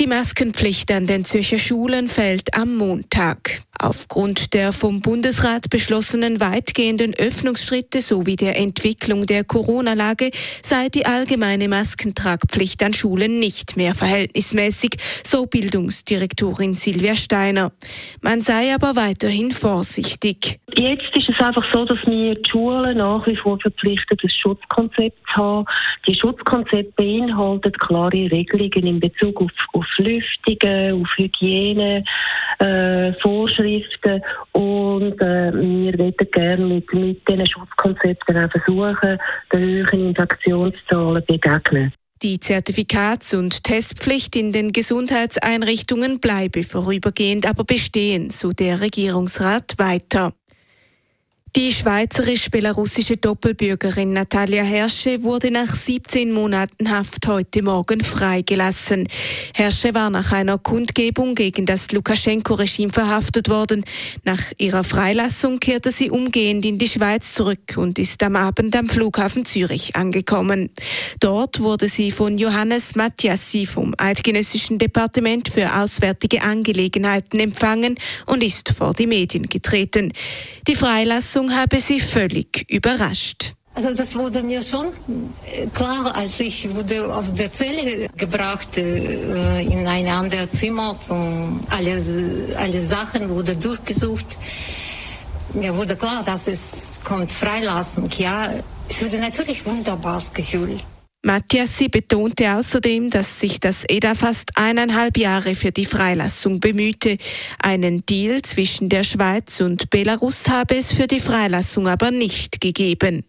Die Maskenpflicht an den Zürcher Schulen fällt am Montag. Aufgrund der vom Bundesrat beschlossenen weitgehenden Öffnungsschritte sowie der Entwicklung der Corona-Lage sei die allgemeine Maskentragpflicht an Schulen nicht mehr verhältnismäßig, so Bildungsdirektorin Silvia Steiner. Man sei aber weiterhin vorsichtig. Jetzt es einfach so, dass wir die Schulen nach wie vor verpflichtet, ein Schutzkonzept zu haben. Die Schutzkonzepte beinhaltet klare Regelungen in Bezug auf, auf Lüftungen, auf Hygiene, äh, Vorschriften und äh, wir möchten gerne mit, mit diesen Schutzkonzepten auch versuchen, den hohen Infektionszahlen begegnen. Die Zertifikats- und Testpflicht in den Gesundheitseinrichtungen bleibe vorübergehend aber bestehen, so der Regierungsrat weiter. Die schweizerisch-belarussische Doppelbürgerin Natalia Hersche wurde nach 17 Monaten Haft heute Morgen freigelassen. Hersche war nach einer Kundgebung gegen das Lukaschenko-Regime verhaftet worden. Nach ihrer Freilassung kehrte sie umgehend in die Schweiz zurück und ist am Abend am Flughafen Zürich angekommen. Dort wurde sie von Johannes Mattiassi vom Eidgenössischen Departement für Auswärtige Angelegenheiten empfangen und ist vor die Medien getreten. Die Freilassung Entscheidung habe sie völlig überrascht. Also das wurde mir schon äh, klar, als ich wurde aus der Zelle gebracht äh, in ein anderes Zimmer. Zum, alle, alle Sachen wurde durchgesucht. Mir wurde klar, dass es kommt Freilassung. Ja, es wurde natürlich ein wunderbares Gefühl. Mattiassi betonte außerdem, dass sich das EDA fast eineinhalb Jahre für die Freilassung bemühte. Einen Deal zwischen der Schweiz und Belarus habe es für die Freilassung aber nicht gegeben.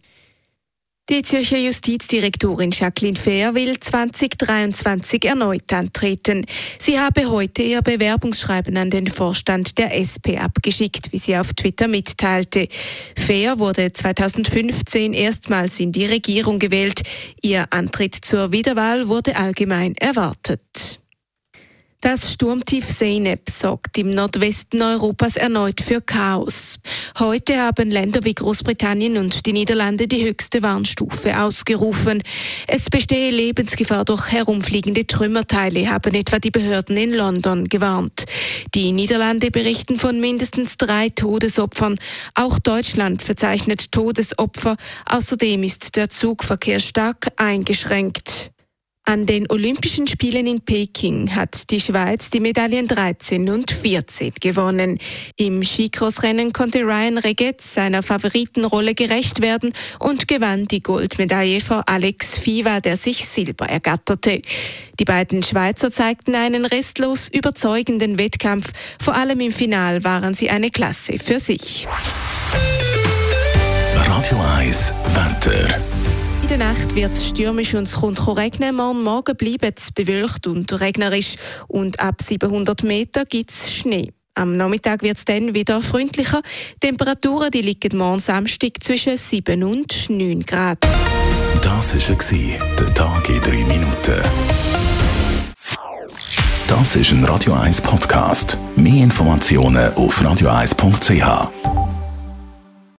Die Zürcher Justizdirektorin Jacqueline Fehr will 2023 erneut antreten. Sie habe heute ihr Bewerbungsschreiben an den Vorstand der SP abgeschickt, wie sie auf Twitter mitteilte. Fehr wurde 2015 erstmals in die Regierung gewählt. Ihr Antritt zur Wiederwahl wurde allgemein erwartet. Das Sturmtief Zeynep sorgt im Nordwesten Europas erneut für Chaos. Heute haben Länder wie Großbritannien und die Niederlande die höchste Warnstufe ausgerufen. Es bestehe Lebensgefahr durch herumfliegende Trümmerteile, haben etwa die Behörden in London gewarnt. Die Niederlande berichten von mindestens drei Todesopfern. Auch Deutschland verzeichnet Todesopfer. Außerdem ist der Zugverkehr stark eingeschränkt. An den Olympischen Spielen in Peking hat die Schweiz die Medaillen 13 und 14 gewonnen. Im Skicrossrennen konnte Ryan Reget seiner Favoritenrolle gerecht werden und gewann die Goldmedaille vor Alex Fiva, der sich Silber ergatterte. Die beiden Schweizer zeigten einen restlos überzeugenden Wettkampf. Vor allem im Final waren sie eine Klasse für sich. Der Nacht wird es stürmisch und es kommt regnen. Morgen, morgen bleibt es bewölkt und regnerisch und ab 700 Meter gibt es Schnee. Am Nachmittag wird es dann wieder freundlicher. Die Temperaturen die liegen morgen Samstag zwischen 7 und 9 Grad. Das war der Tag in 3 Minuten. Das ist ein Radio 1 Podcast. Mehr Informationen auf radio1.ch.